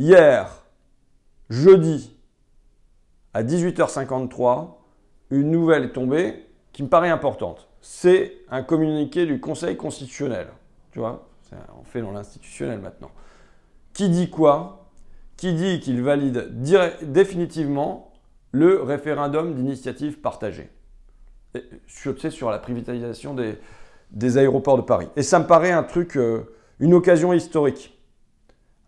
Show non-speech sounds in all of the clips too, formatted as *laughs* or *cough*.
Hier, jeudi, à 18h53, une nouvelle est tombée qui me paraît importante. C'est un communiqué du Conseil constitutionnel. Tu vois, on fait dans l'institutionnel maintenant. Qui dit quoi? Qui dit qu'il valide définitivement le référendum d'initiative partagée. Sur, tu sais, sur la privatisation des, aéroports de Paris. Et ça me paraît un truc, euh, une occasion historique.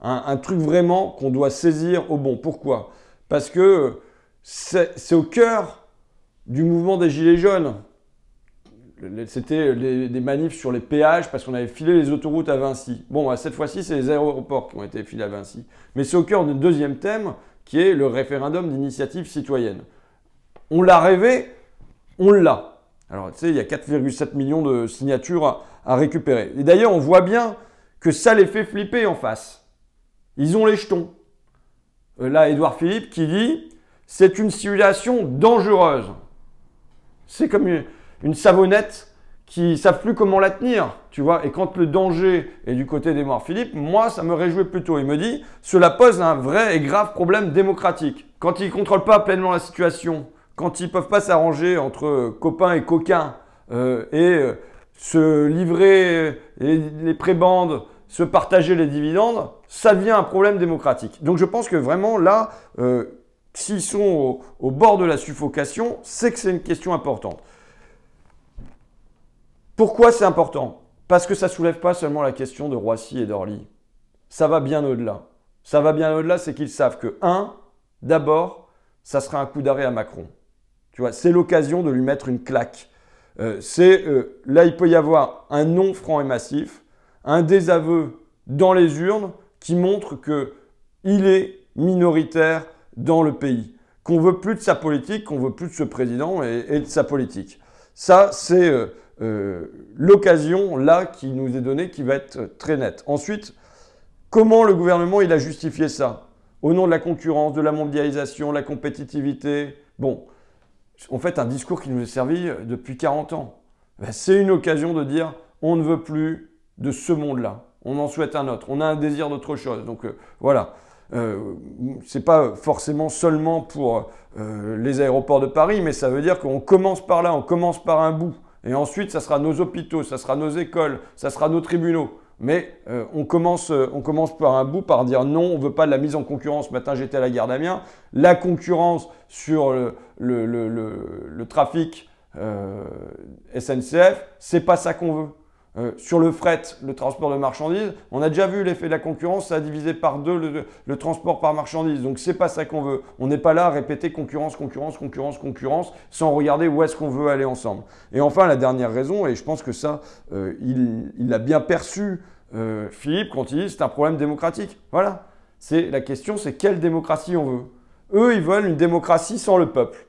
Un, truc vraiment qu'on doit saisir au bon. Pourquoi? Parce que c'est au cœur du mouvement des Gilets jaunes. C'était des manifs sur les péages parce qu'on avait filé les autoroutes à Vinci. Bon, bah, cette fois-ci, c'est les aéroports qui ont été filés à Vinci. Mais c'est au cœur d'un deuxième thème qui est le référendum d'initiative citoyenne. On l'a rêvé, on l'a. Alors, tu sais, il y a 4,7 millions de signatures à, récupérer. Et d'ailleurs, on voit bien que ça les fait flipper en face. Ils ont les jetons. Euh, là, Édouard Philippe qui dit c'est une situation dangereuse. C'est comme une, savonnette qui savent plus comment la tenir, tu vois. Et quand le danger est du côté morts Philippe, moi, ça me réjouit plutôt. Il me dit, cela pose un vrai et grave problème démocratique. Quand ils ne contrôlent pas pleinement la situation, quand ils ne peuvent pas s'arranger entre copains et coquins euh, et euh, se livrer les, les prébandes, se partager les dividendes, ça devient un problème démocratique. Donc je pense que vraiment là, euh, s'ils sont au bord de la suffocation, c'est que c'est une question importante. Pourquoi c'est important? Parce que ça ne soulève pas seulement la question de Roissy et d'Orly. Ça va bien au-delà. Ça va bien au-delà, c'est qu'ils savent que, un, d'abord, ça sera un coup d'arrêt à Macron. Tu vois, c'est l'occasion de lui mettre une claque. Euh, c'est euh, là, il peut y avoir un non franc et massif, un désaveu dans les urnes qui montre que il est minoritaire dans le pays, qu'on veut plus de sa politique, qu'on veut plus de ce président et, de sa politique. Ça, c'est euh, euh, l'occasion là qui nous est donnée qui va être très nette. Ensuite, comment le gouvernement il a justifié ça? Au nom de la concurrence, de la mondialisation, la compétitivité. Bon, en fait, un discours qui nous est servi depuis 40 ans. Ben, c'est une occasion de dire on ne veut plus de ce monde-là. On en souhaite un autre. On a un désir d'autre chose. Donc euh, voilà. Euh, c'est pas forcément seulement pour euh, les aéroports de Paris, mais ça veut dire qu'on commence par là, on commence par un bout. Et ensuite, ça sera nos hôpitaux, ça sera nos écoles, ça sera nos tribunaux. Mais euh, on, commence, on commence par un bout, par dire non, on ne veut pas de la mise en concurrence. Ce matin, j'étais à la gare d'Amiens. La concurrence sur le trafic euh, SNCF, c'est pas ça qu'on veut. Euh, sur le fret, le transport de marchandises, on a déjà vu l'effet de la concurrence, ça a divisé par deux le, transport par marchandise. Donc c'est pas ça qu'on veut. On n'est pas là à répéter concurrence, concurrence, concurrence, concurrence, sans regarder où est-ce qu'on veut aller ensemble. Et enfin, la dernière raison, et je pense que ça, euh, il l'a bien perçu, euh, Philippe, quand il dit c'est un problème démocratique. Voilà. C'est la question, c'est quelle démocratie on veut. Eux, ils veulent une démocratie sans le peuple,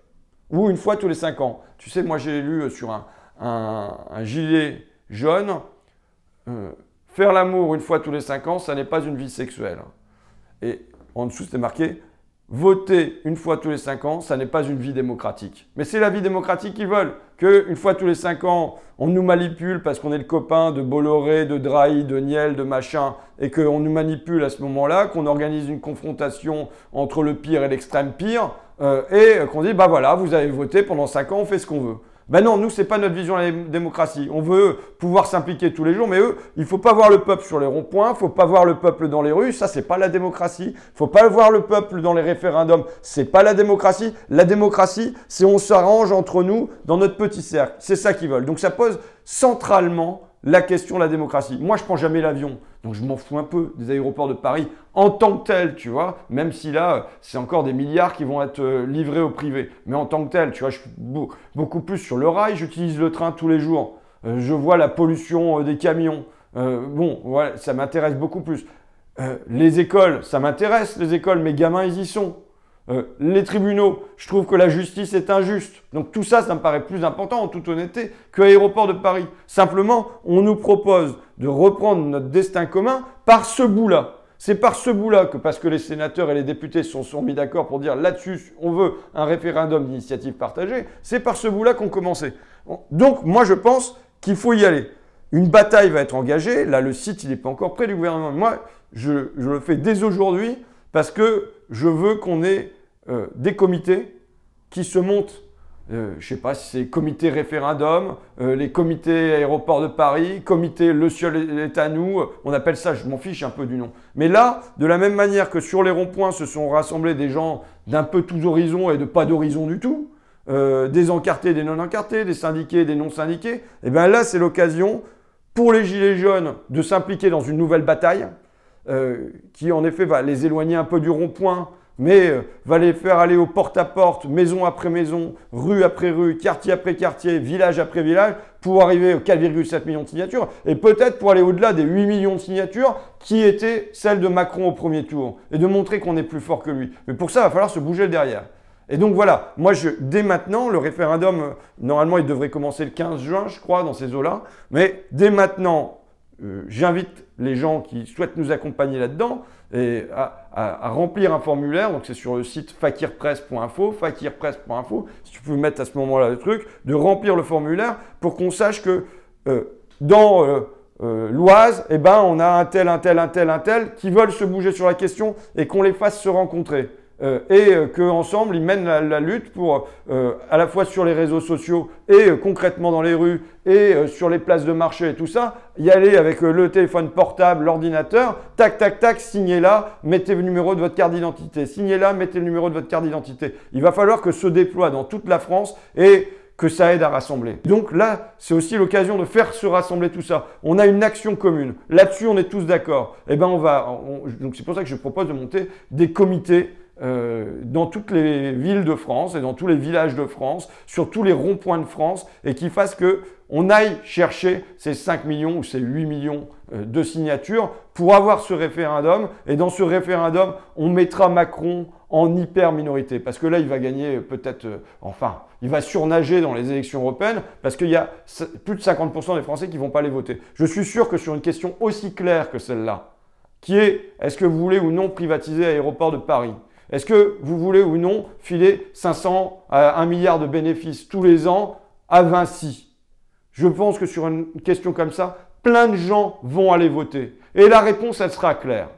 ou une fois tous les cinq ans. Tu sais, moi j'ai lu sur un gilet Jeune, euh, faire l'amour une fois tous les cinq ans, ça n'est pas une vie sexuelle. Et en dessous, c'était marqué voter une fois tous les cinq ans, ça n'est pas une vie démocratique. Mais c'est la vie démocratique qu'ils veulent. Que une fois tous les cinq ans, on nous manipule parce qu'on est le copain de Bolloré, de Drahi, de Niel, de machin, et qu'on nous manipule à ce moment-là, qu'on organise une confrontation entre le pire et l'extrême pire, euh, et qu'on dit, bah voilà, vous avez voté pendant cinq ans, on fait ce qu'on veut. Ben non, nous, c'est pas notre vision de la démocratie. On veut pouvoir s'impliquer tous les jours, mais eux, il faut pas voir le peuple sur les ronds-points, faut pas voir le peuple dans les rues, ça, c'est pas la démocratie. Faut pas voir le peuple dans les référendums, c'est pas la démocratie. La démocratie, c'est on s'arrange entre nous dans notre petit cercle. C'est ça qu'ils veulent. Donc ça pose centralement la question de la démocratie. Moi, je prends jamais l'avion, donc je m'en fous un peu des aéroports de Paris en tant que tel, tu vois, même si là, c'est encore des milliards qui vont être euh, livrés au privé. Mais en tant que tel, tu vois, je suis beaucoup plus sur le rail, j'utilise le train tous les jours, euh, je vois la pollution euh, des camions. bon, voilà, ça m'intéresse beaucoup plus. les écoles, ça m'intéresse, les écoles, mes gamins, ils y sont. Euh, les tribunaux, je trouve que la justice est injuste. Donc tout ça, ça me paraît plus important en toute honnêteté que l'aéroport de Paris. Simplement, on nous propose de reprendre notre destin commun par ce bout-là. C'est par ce bout-là que, parce que les sénateurs et les députés se sont, mis d'accord pour dire là-dessus, on veut un référendum d'initiative partagée, c'est par ce bout-là qu'on commençait. Donc moi, je pense qu'il faut y aller. Une bataille va être engagée. Là, le site, il n'est pas encore prêt du gouvernement. Moi, je le fais dès aujourd'hui Parce que je veux qu'on ait euh, des comités qui se montent euh, je ne sais pas si c'est comité référendum, euh, les comités aéroports de Paris, comité le ciel est à nous, on appelle ça, je m'en fiche un peu du nom. Mais là, de la même manière que sur les ronds-points se sont rassemblés des gens d'un peu tous horizons et de pas d'horizon du tout, des encartés, des non-encartés, des syndiqués, des non-syndiqués, et eh bien là, c'est l'occasion pour les Gilets jaunes de s'impliquer dans une nouvelle bataille qui en effet va les éloigner un peu du rond-point, mais euh, va les faire aller au porte-à-porte, maison après maison, rue après rue, quartier après quartier, village après village, pour arriver aux 4,7 millions de signatures, et peut-être pour aller au-delà des 8 millions de signatures qui étaient celles de Macron au premier tour, et de montrer qu'on est plus fort que lui. Mais pour ça, il va falloir se bouger derrière. Et donc voilà, moi je, dès maintenant, le référendum, euh, normalement il devrait commencer le 15 juin, je crois, dans ces eaux-là, mais dès maintenant, euh, j'invite les gens qui souhaitent nous accompagner là-dedans à, remplir un formulaire. Donc c'est sur le site fakirpress.info, fakirpress.info. Si tu peux mettre à ce moment-là le truc, de remplir le formulaire pour qu'on sache que euh, dans euh, l'Oise, eh ben, on a un tel, un tel, un tel, un tel qui veulent se bouger sur la question et qu'on les fasse se rencontrer. Euh, et euh, qu'ensemble, ils mènent la, lutte pour, euh, à la fois sur les réseaux sociaux et concrètement dans les rues et sur les places de marché et tout ça, y aller avec le téléphone portable, l'ordinateur, tac, tac, tac, signez là, mettez le numéro de votre carte d'identité, signez là, mettez le numéro de votre carte d'identité. Il va falloir que ce déploie dans toute la France et que ça aide à rassembler. Donc là, c'est aussi l'occasion de faire se rassembler tout ça. On a une action commune. Là-dessus, on est tous d'accord. Eh ben, on va. donc c'est pour ça que je propose de monter des comités euh, dans toutes les villes de France et dans tous les villages de France, sur tous les ronds-points de France, et qui fasse que on aille chercher ces 5 millions ou ces 8 millions euh, de signatures pour avoir ce référendum. Et dans ce référendum, on mettra Macron en hyper minorité. Parce que là, il va gagner peut-être, euh, enfin, il va surnager dans les élections européennes parce qu'il y a plus de 50% des Français qui vont pas les voter. Je suis sûr que sur une question aussi claire que celle-là, qui est est-ce que vous voulez ou non privatiser l'aéroport de Paris? Est-ce que vous voulez ou non filer 500 à 1 milliard de bénéfices tous les ans à Vinci? Je pense que sur une question comme ça, plein de gens vont aller voter. Et la réponse, elle sera claire.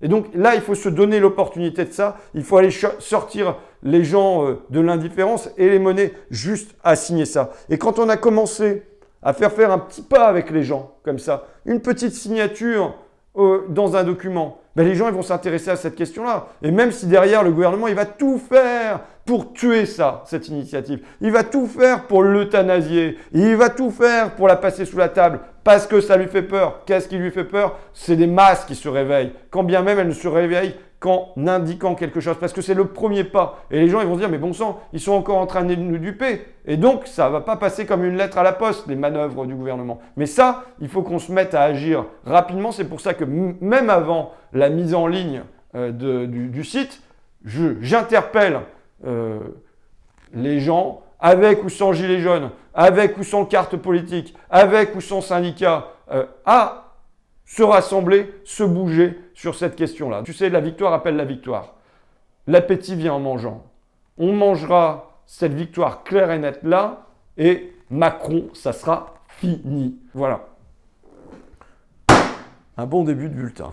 Et donc là, il faut se donner l'opportunité de ça. Il faut aller sortir les gens euh, de l'indifférence et les mener juste à signer ça. Et quand on a commencé à faire faire un petit pas avec les gens, comme ça, une petite signature euh, dans un document, ben les gens ils vont s'intéresser à cette question-là. Et même si derrière le gouvernement, il va tout faire pour tuer ça, cette initiative. Il va tout faire pour l'euthanasier. Il va tout faire pour la passer sous la table parce que ça lui fait peur. Qu'est-ce qui lui fait peur? C'est des masses qui se réveillent. Quand bien même elles ne se réveillent qu'en indiquant quelque chose, parce que c'est le premier pas. Et les gens, ils vont se dire, mais bon sang, ils sont encore en train de nous duper. Et donc, ça ne va pas passer comme une lettre à la poste, les manœuvres du gouvernement. Mais ça, il faut qu'on se mette à agir rapidement. C'est pour ça que même avant la mise en ligne euh, du, site, j'interpelle euh, les gens avec ou sans gilet jaune, avec ou sans carte politique, avec ou sans syndicat, euh, à se rassembler, se bouger sur cette question-là. Tu sais, la victoire appelle la victoire. L'appétit vient en mangeant. On mangera cette victoire claire et nette là, et Macron, ça sera fini. Voilà. Un bon début de bulletin.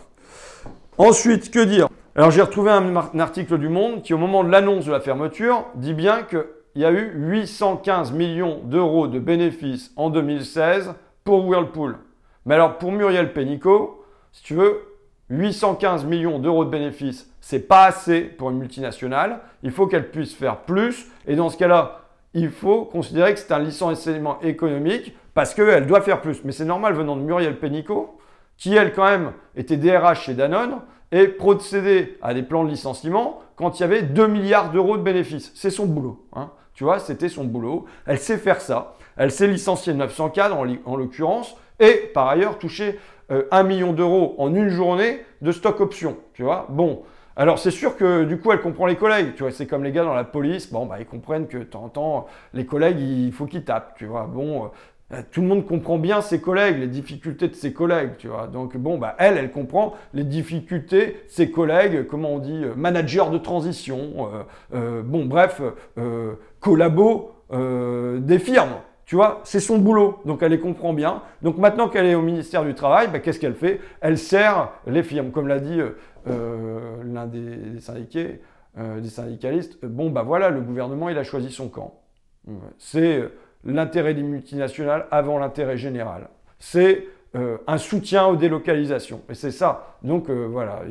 Ensuite, que dire? Alors j'ai retrouvé un, article du Monde qui, au moment de l'annonce de la fermeture, dit bien qu'il y a eu 815 millions d'euros de bénéfices en 2016 pour Whirlpool. Mais alors pour Muriel Pénicaud, si tu veux, 815 millions d'euros de bénéfices, c'est pas assez pour une multinationale. Il faut qu'elle puisse faire plus. Et dans ce cas-là, il faut considérer que c'est un licenciement économique parce qu'elle doit faire plus. Mais c'est normal venant de Muriel Pénicaud, qui elle quand même était DRH chez Danone et procédait à des plans de licenciement quand il y avait 2 milliards d'euros de bénéfices. C'est son boulot. Hein. Tu vois, c'était son boulot. Elle sait faire ça. Elle sait licencier 900 cadres en l'occurrence et par ailleurs toucher euh, 1 million d'euros en une journée de stock option. Tu vois Bon. Alors c'est sûr que du coup elle comprend les collègues, tu vois, c'est comme les gars dans la police, bon bah ils comprennent que temps les collègues il faut qu'ils tapent, tu vois. Bon, euh, tout le monde comprend bien ses collègues, les difficultés de ses collègues, tu vois. Donc bon bah elle, elle comprend les difficultés de ses collègues, comment on dit, euh, manager de transition, euh, bon bref, collabo des firmes, Tu vois, c'est son boulot, donc elle les comprend bien. Donc maintenant qu'elle est au ministère du Travail, bah, qu'est-ce qu'elle fait? Elle sert les firmes, comme l'a dit euh, l'un des, syndiqués, des syndicalistes. Bon, bah voilà, le gouvernement, il a choisi son camp. C'est l'intérêt des multinationales avant l'intérêt général. C'est euh, un soutien aux délocalisations. Et c'est ça. Donc euh, voilà,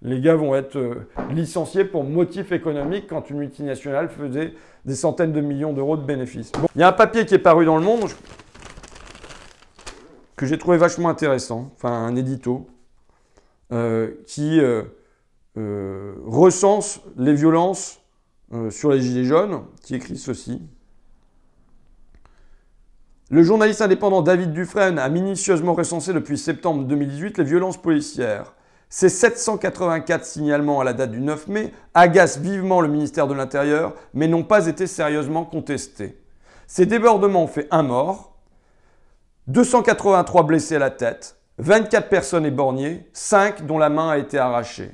les gars vont être euh, licenciés pour motif économique quand une multinationale faisait des centaines de millions d'euros de bénéfices. Il y a un papier qui est paru dans le monde que j'ai trouvé vachement intéressant, enfin un édito, qui recense les violences sur les Gilets jaunes, qui écrit ceci. Le journaliste indépendant David Dufresne a minutieusement recensé depuis septembre 2018 les violences policières. Ces 784 signalements à la date du 9 mai agacent vivement le ministère de l'Intérieur, mais n'ont pas été sérieusement contestés. Ces débordements ont fait un mort, 283 blessés à la tête, 24 personnes éborgnées, 5 dont la main a été arrachée.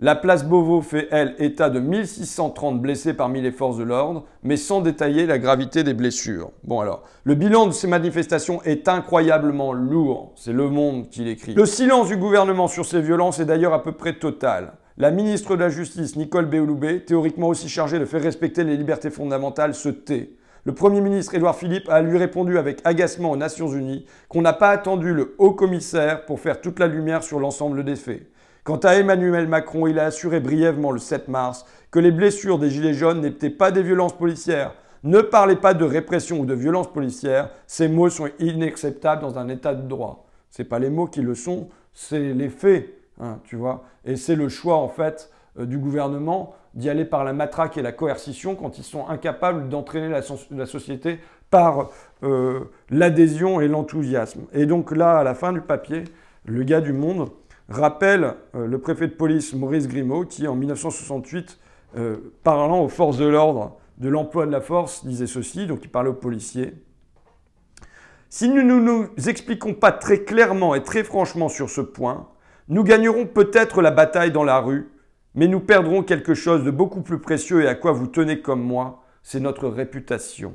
La place Beauvau fait, elle, état de 1630 blessés parmi les forces de l'ordre, mais sans détailler la gravité des blessures. Bon alors, le bilan de ces manifestations est incroyablement lourd, c'est Le Monde qui l'écrit. Le silence du gouvernement sur ces violences est d'ailleurs à peu près total. La ministre de la Justice, Nicole Béouloubé, théoriquement aussi chargée de faire respecter les libertés fondamentales, se tait. Le Premier ministre Édouard Philippe a lui répondu avec agacement aux Nations Unies qu'on n'a pas attendu le haut commissaire pour faire toute la lumière sur l'ensemble des faits. Quant à Emmanuel Macron, il a assuré brièvement le 7 mars que les blessures des Gilets jaunes n'étaient pas des violences policières. Ne parlez pas de répression ou de violence policière, ces mots sont inacceptables dans un état de droit. Ce pas les mots qui le sont, c'est les faits, hein, tu vois. Et c'est le choix, en fait, euh, du gouvernement d'y aller par la matraque et la coercition quand ils sont incapables d'entraîner la, société par euh, l'adhésion et l'enthousiasme. Et donc là, à la fin du papier, le gars du Monde rappelle euh, le préfet de police Maurice Grimaud qui, en 1968, euh, parlant aux forces de l'ordre de l'emploi de la force, disait ceci, donc il parlait aux policiers. Si nous ne nous expliquons pas très clairement et très franchement sur ce point, nous gagnerons peut-être la bataille dans la rue, mais nous perdrons quelque chose de beaucoup plus précieux et à quoi vous tenez comme moi, c'est notre réputation.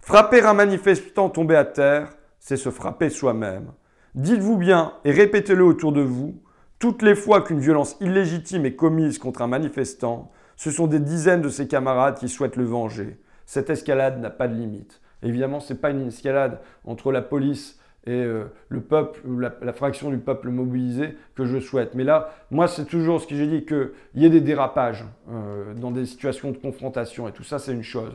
Frapper un manifestant tombé à terre, c'est se frapper soi-même. Dites-vous bien et répétez-le autour de vous, toutes les fois qu'une violence illégitime est commise contre un manifestant, ce sont des dizaines de ses camarades qui souhaitent le venger. Cette escalade n'a pas de limite. Évidemment, ce n'est pas une escalade entre la police et euh, le peuple, ou la, fraction du peuple mobilisé que je souhaite. Mais là, moi, c'est toujours ce que j'ai dit, qu'il y ait des dérapages euh, dans des situations de confrontation, et tout ça, c'est une chose.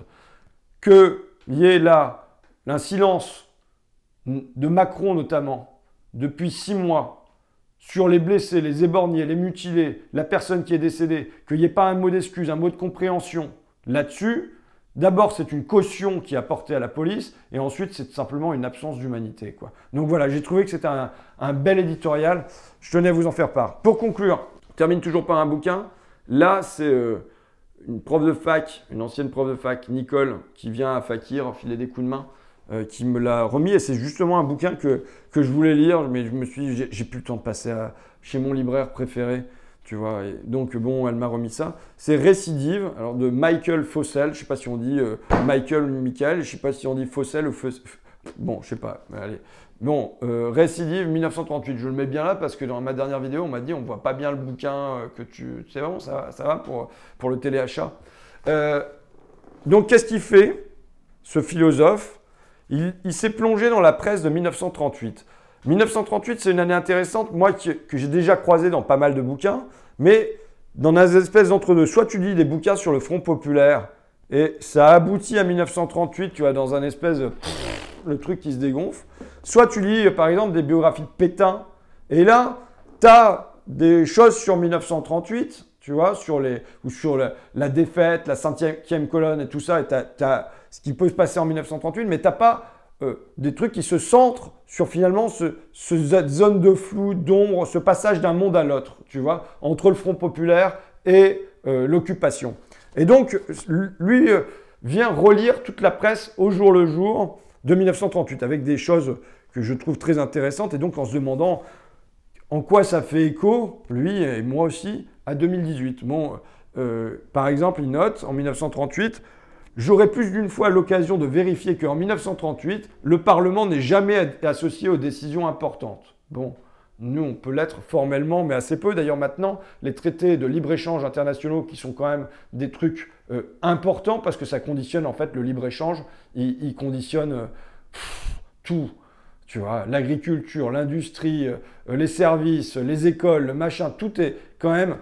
Qu'il y ait là un silence de Macron notamment, depuis six mois sur les blessés, les éborgnés, les mutilés, la personne qui est décédée, qu'il n'y ait pas un mot d'excuse, un mot de compréhension là-dessus, d'abord c'est une caution qui est apportée à la police, et ensuite c'est simplement une absence d'humanité. Donc voilà, j'ai trouvé que c'était un, bel éditorial, je tenais à vous en faire part. Pour conclure, je termine toujours par un bouquin. Là, c'est euh, une prof de fac, une ancienne prof de fac, Nicole, qui vient à Fakir filer des coups de main. Euh, qui me l'a remis. Et c'est justement un bouquin que, que je voulais lire, mais je me suis dit, j'ai plus le temps de passer chez mon libraire préféré. Tu vois, donc bon, elle m'a remis ça. C'est Récidive, alors de Michael Fossel. Je sais pas si on dit euh, Michael ou Michael, je sais pas si on dit Fossel ou Fossel. Bon, je sais pas, allez. Bon, euh, Récidive 1938, je le mets bien là parce que dans ma dernière vidéo, on m'a dit on voit pas bien le bouquin que tu. C'est bon, ça, ça va pour, pour le téléachat. donc, qu'est-ce qu'il fait, ce philosophe? Il, s'est plongé dans la presse de 1938. 1938, c'est une année intéressante, moi que j'ai déjà croisé dans pas mal de bouquins, mais dans des espèces d'entre-deux. Soit tu lis des bouquins sur le Front populaire, et ça aboutit à 1938, tu vois, dans un espèce de... le truc qui se dégonfle. Soit tu lis, par exemple, des biographies de Pétain, et là, tu as des choses sur 1938, tu vois, sur les, ou sur la, défaite, la cinquième colonne et tout ça, et tu as ce qui peut se passer en 1938, mais tu n'as pas euh, des trucs qui se centrent sur finalement ce, zone de flou, d'ombre, ce passage d'un monde à l'autre, tu vois, entre le Front populaire et euh, l'occupation. Et donc, lui euh, vient relire toute la presse au jour le jour de 1938, avec des choses que je trouve très intéressantes, et donc en se demandant en quoi ça fait écho, lui et moi aussi, à 2018. Bon, par exemple, il note en 1938, J'aurai plus d'une fois l'occasion de vérifier qu'en 1938, le Parlement n'est jamais associé aux décisions importantes. Bon, nous, on peut l'être formellement, mais assez peu. D'ailleurs, maintenant, les traités de libre-échange internationaux, qui sont quand même des trucs euh, importants, parce que ça conditionne, en fait, le libre-échange, il, conditionne euh, tout. Tu vois, l'agriculture, l'industrie, euh, les services, les écoles, le machin, tout est quand même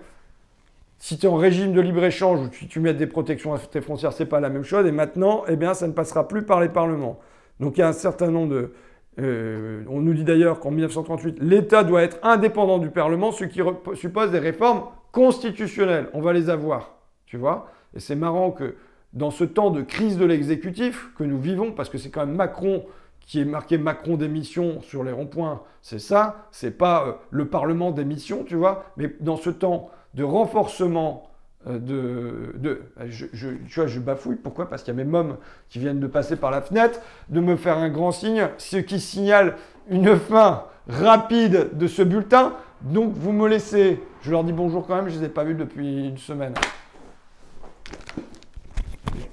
si tu es en régime de libre-échange ou tu, tu mets des protections à tes frontières, c'est pas la même chose. Et maintenant, eh bien, ça ne passera plus par les parlements. Donc il y a un certain nombre de... Euh, on nous dit d'ailleurs qu'en 1938, l'État doit être indépendant du Parlement, ce qui suppose des réformes constitutionnelles. On va les avoir, tu vois. Et c'est marrant que dans ce temps de crise de l'exécutif que nous vivons, parce que c'est quand même Macron qui est marqué Macron démission sur les ronds-points, c'est ça, c'est pas euh, le Parlement démission, tu vois. Mais dans ce temps de renforcement euh, de, de je, tu vois, je bafouille. Pourquoi? Parce qu'il y a mes mômes qui viennent de passer par la fenêtre, de me faire un grand signe, ce qui signale une fin rapide de ce bulletin. Donc vous me laissez. Je leur dis bonjour quand même, je ne les ai pas vus depuis une semaine.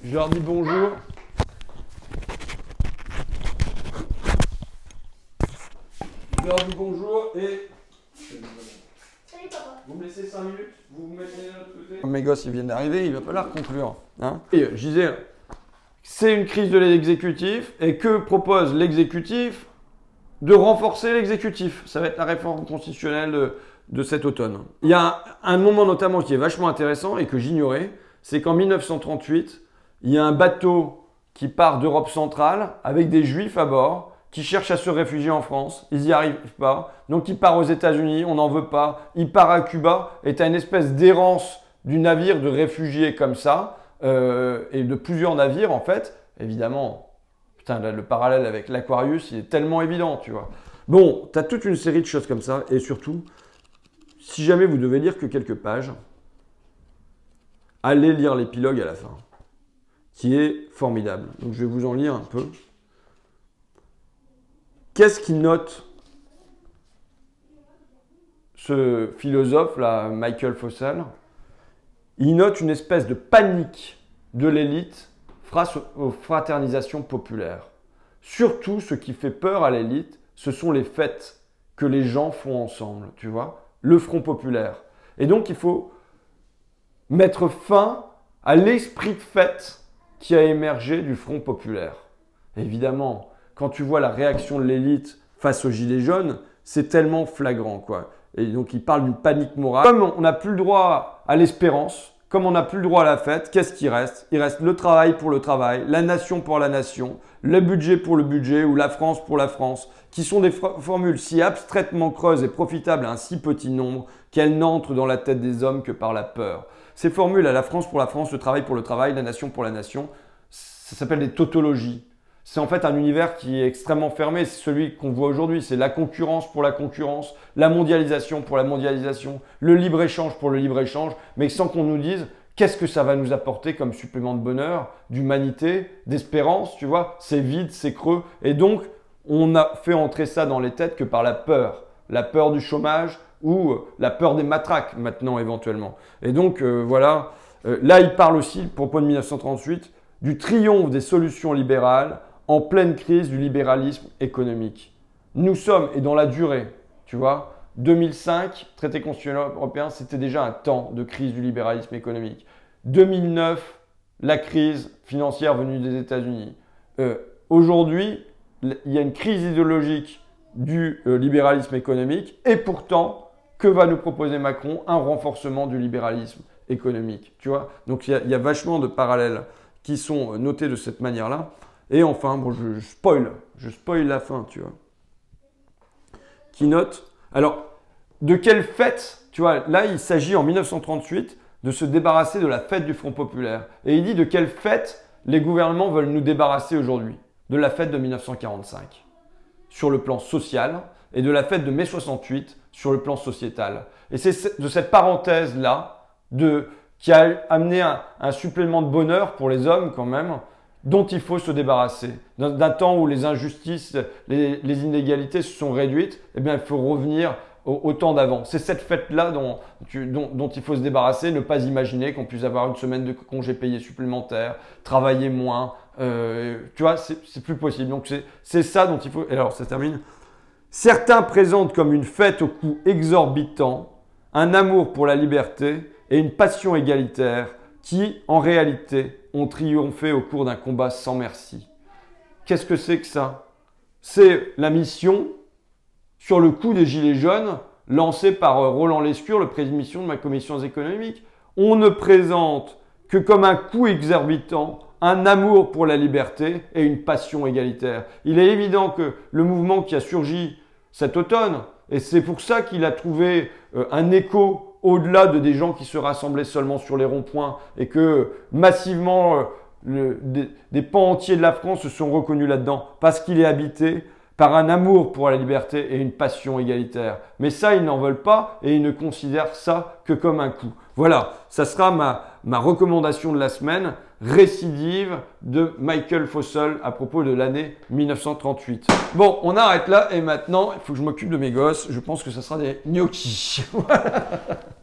Je leur dis bonjour. Je leur dis bonjour et vous me laissez 5 minutes Vous vous mettez de l'autre côté Mes gosses, ils viennent d'arriver, il va falloir conclure. Hein et je disais, c'est une crise de l'exécutif. Et que propose l'exécutif De renforcer l'exécutif? Ça va être la réforme constitutionnelle de, de cet automne. Il y a un moment notamment qui est vachement intéressant et que j'ignorais, c'est qu'en 1938, il y a un bateau qui part d'Europe centrale avec des juifs à bord qui cherche à se réfugier en France, ils n'y arrivent pas, donc il part aux États-Unis, on n'en veut pas, il part à Cuba, et tu as une espèce d'errance du navire de réfugiés comme ça, euh, et de plusieurs navires en fait, évidemment, putain, le parallèle avec l'Aquarius, il est tellement évident, tu vois. Bon, tu as toute une série de choses comme ça, et surtout, si jamais vous devez lire que quelques pages, allez lire l'épilogue à la fin, qui est formidable. Donc je vais vous en lire un peu. Qu'est-ce qu'il note ce philosophe-là, Michael Fossel Il note une espèce de panique de l'élite face aux fraternisations populaires. Surtout, ce qui fait peur à l'élite, ce sont les fêtes que les gens font ensemble, tu vois? Le Front populaire. Et donc, il faut mettre fin à l'esprit de fête qui a émergé du Front populaire. Évidemment, quand tu vois la réaction de l'élite face aux gilets jaunes, c'est tellement flagrant, quoi. Et donc, il parle d'une panique morale. Comme on n'a plus le droit à l'espérance, comme on n'a plus le droit à la fête, qu'est-ce qui reste? Il reste le travail pour le travail, la nation pour la nation, le budget pour le budget ou la France pour la France, qui sont des formules si abstraitement creuses et profitables à un si petit nombre qu'elles n'entrent dans la tête des hommes que par la peur. Ces formules à la France pour la France, le travail pour le travail, la nation pour la nation, ça s'appelle des tautologies c'est en fait un univers qui est extrêmement fermé. C'est celui qu'on voit aujourd'hui. C'est la concurrence pour la concurrence, la mondialisation pour la mondialisation, le libre-échange pour le libre-échange, mais sans qu'on nous dise qu'est-ce que ça va nous apporter comme supplément de bonheur, d'humanité, d'espérance, tu vois? C'est vide, c'est creux. Et donc, on a fait entrer ça dans les têtes que par la peur. La peur du chômage ou euh, la peur des matraques maintenant éventuellement. Et donc, euh, voilà. Euh, là, il parle aussi, propos de 1938, du triomphe des solutions libérales en pleine crise du libéralisme économique. Nous sommes, et dans la durée, tu vois, 2005, traité constitutionnel européen, c'était déjà un temps de crise du libéralisme économique. 2009, la crise financière venue des États-Unis. Euh, aujourd'hui, il y a une crise idéologique du euh, libéralisme économique et pourtant, que va nous proposer Macron? Un renforcement du libéralisme économique. Tu vois? Donc il y, a vachement de parallèles qui sont notés de cette manière-là. Et enfin, bon, je, spoil, je la fin, tu vois. Qui note. Alors, de quelle fête, tu vois, là, il s'agit en 1938 de se débarrasser de la fête du Front Populaire. Et il dit de quelle fête les gouvernements veulent nous débarrasser aujourd'hui? De la fête de 1945, sur le plan social, et de la fête de mai 68 sur le plan sociétal. Et c'est de cette parenthèse-là, de, qui a amené un, supplément de bonheur pour les hommes quand même, dont il faut se débarrasser. D'un temps où les injustices, les, inégalités se sont réduites, eh bien, il faut revenir au, temps d'avant. C'est cette fête-là dont, il faut se débarrasser, ne pas imaginer qu'on puisse avoir une semaine de congé payé supplémentaire, travailler moins. Euh, tu vois, c'est plus possible. Donc c'est ça dont il faut. Et alors, ça termine. Certains présentent comme une fête au coût exorbitant un amour pour la liberté et une passion égalitaire qui, en réalité, ont triomphé au cours d'un combat sans merci. Qu'est-ce que c'est que ça? C'est la mission sur le coup des Gilets jaunes lancée par euh, Roland Lescure, le président de ma commission économique. On ne présente que comme un coup exorbitant un amour pour la liberté et une passion égalitaire. Il est évident que le mouvement qui a surgi cet automne, et c'est pour ça qu'il a trouvé euh, un écho au-delà de des gens qui se rassemblaient seulement sur les ronds-points et que massivement euh, des, pans entiers de la France se sont reconnus là-dedans parce qu'il est habité par un amour pour la liberté et une passion égalitaire. Mais ça, ils n'en veulent pas et ils ne considèrent ça que comme un coup. Voilà, ça sera ma, ma recommandation de la semaine, récidive de Michael Fossel à propos de l'année 1938. Bon, on arrête là et maintenant, il faut que je m'occupe de mes gosses. Je pense que ça sera des gnocchis. *laughs*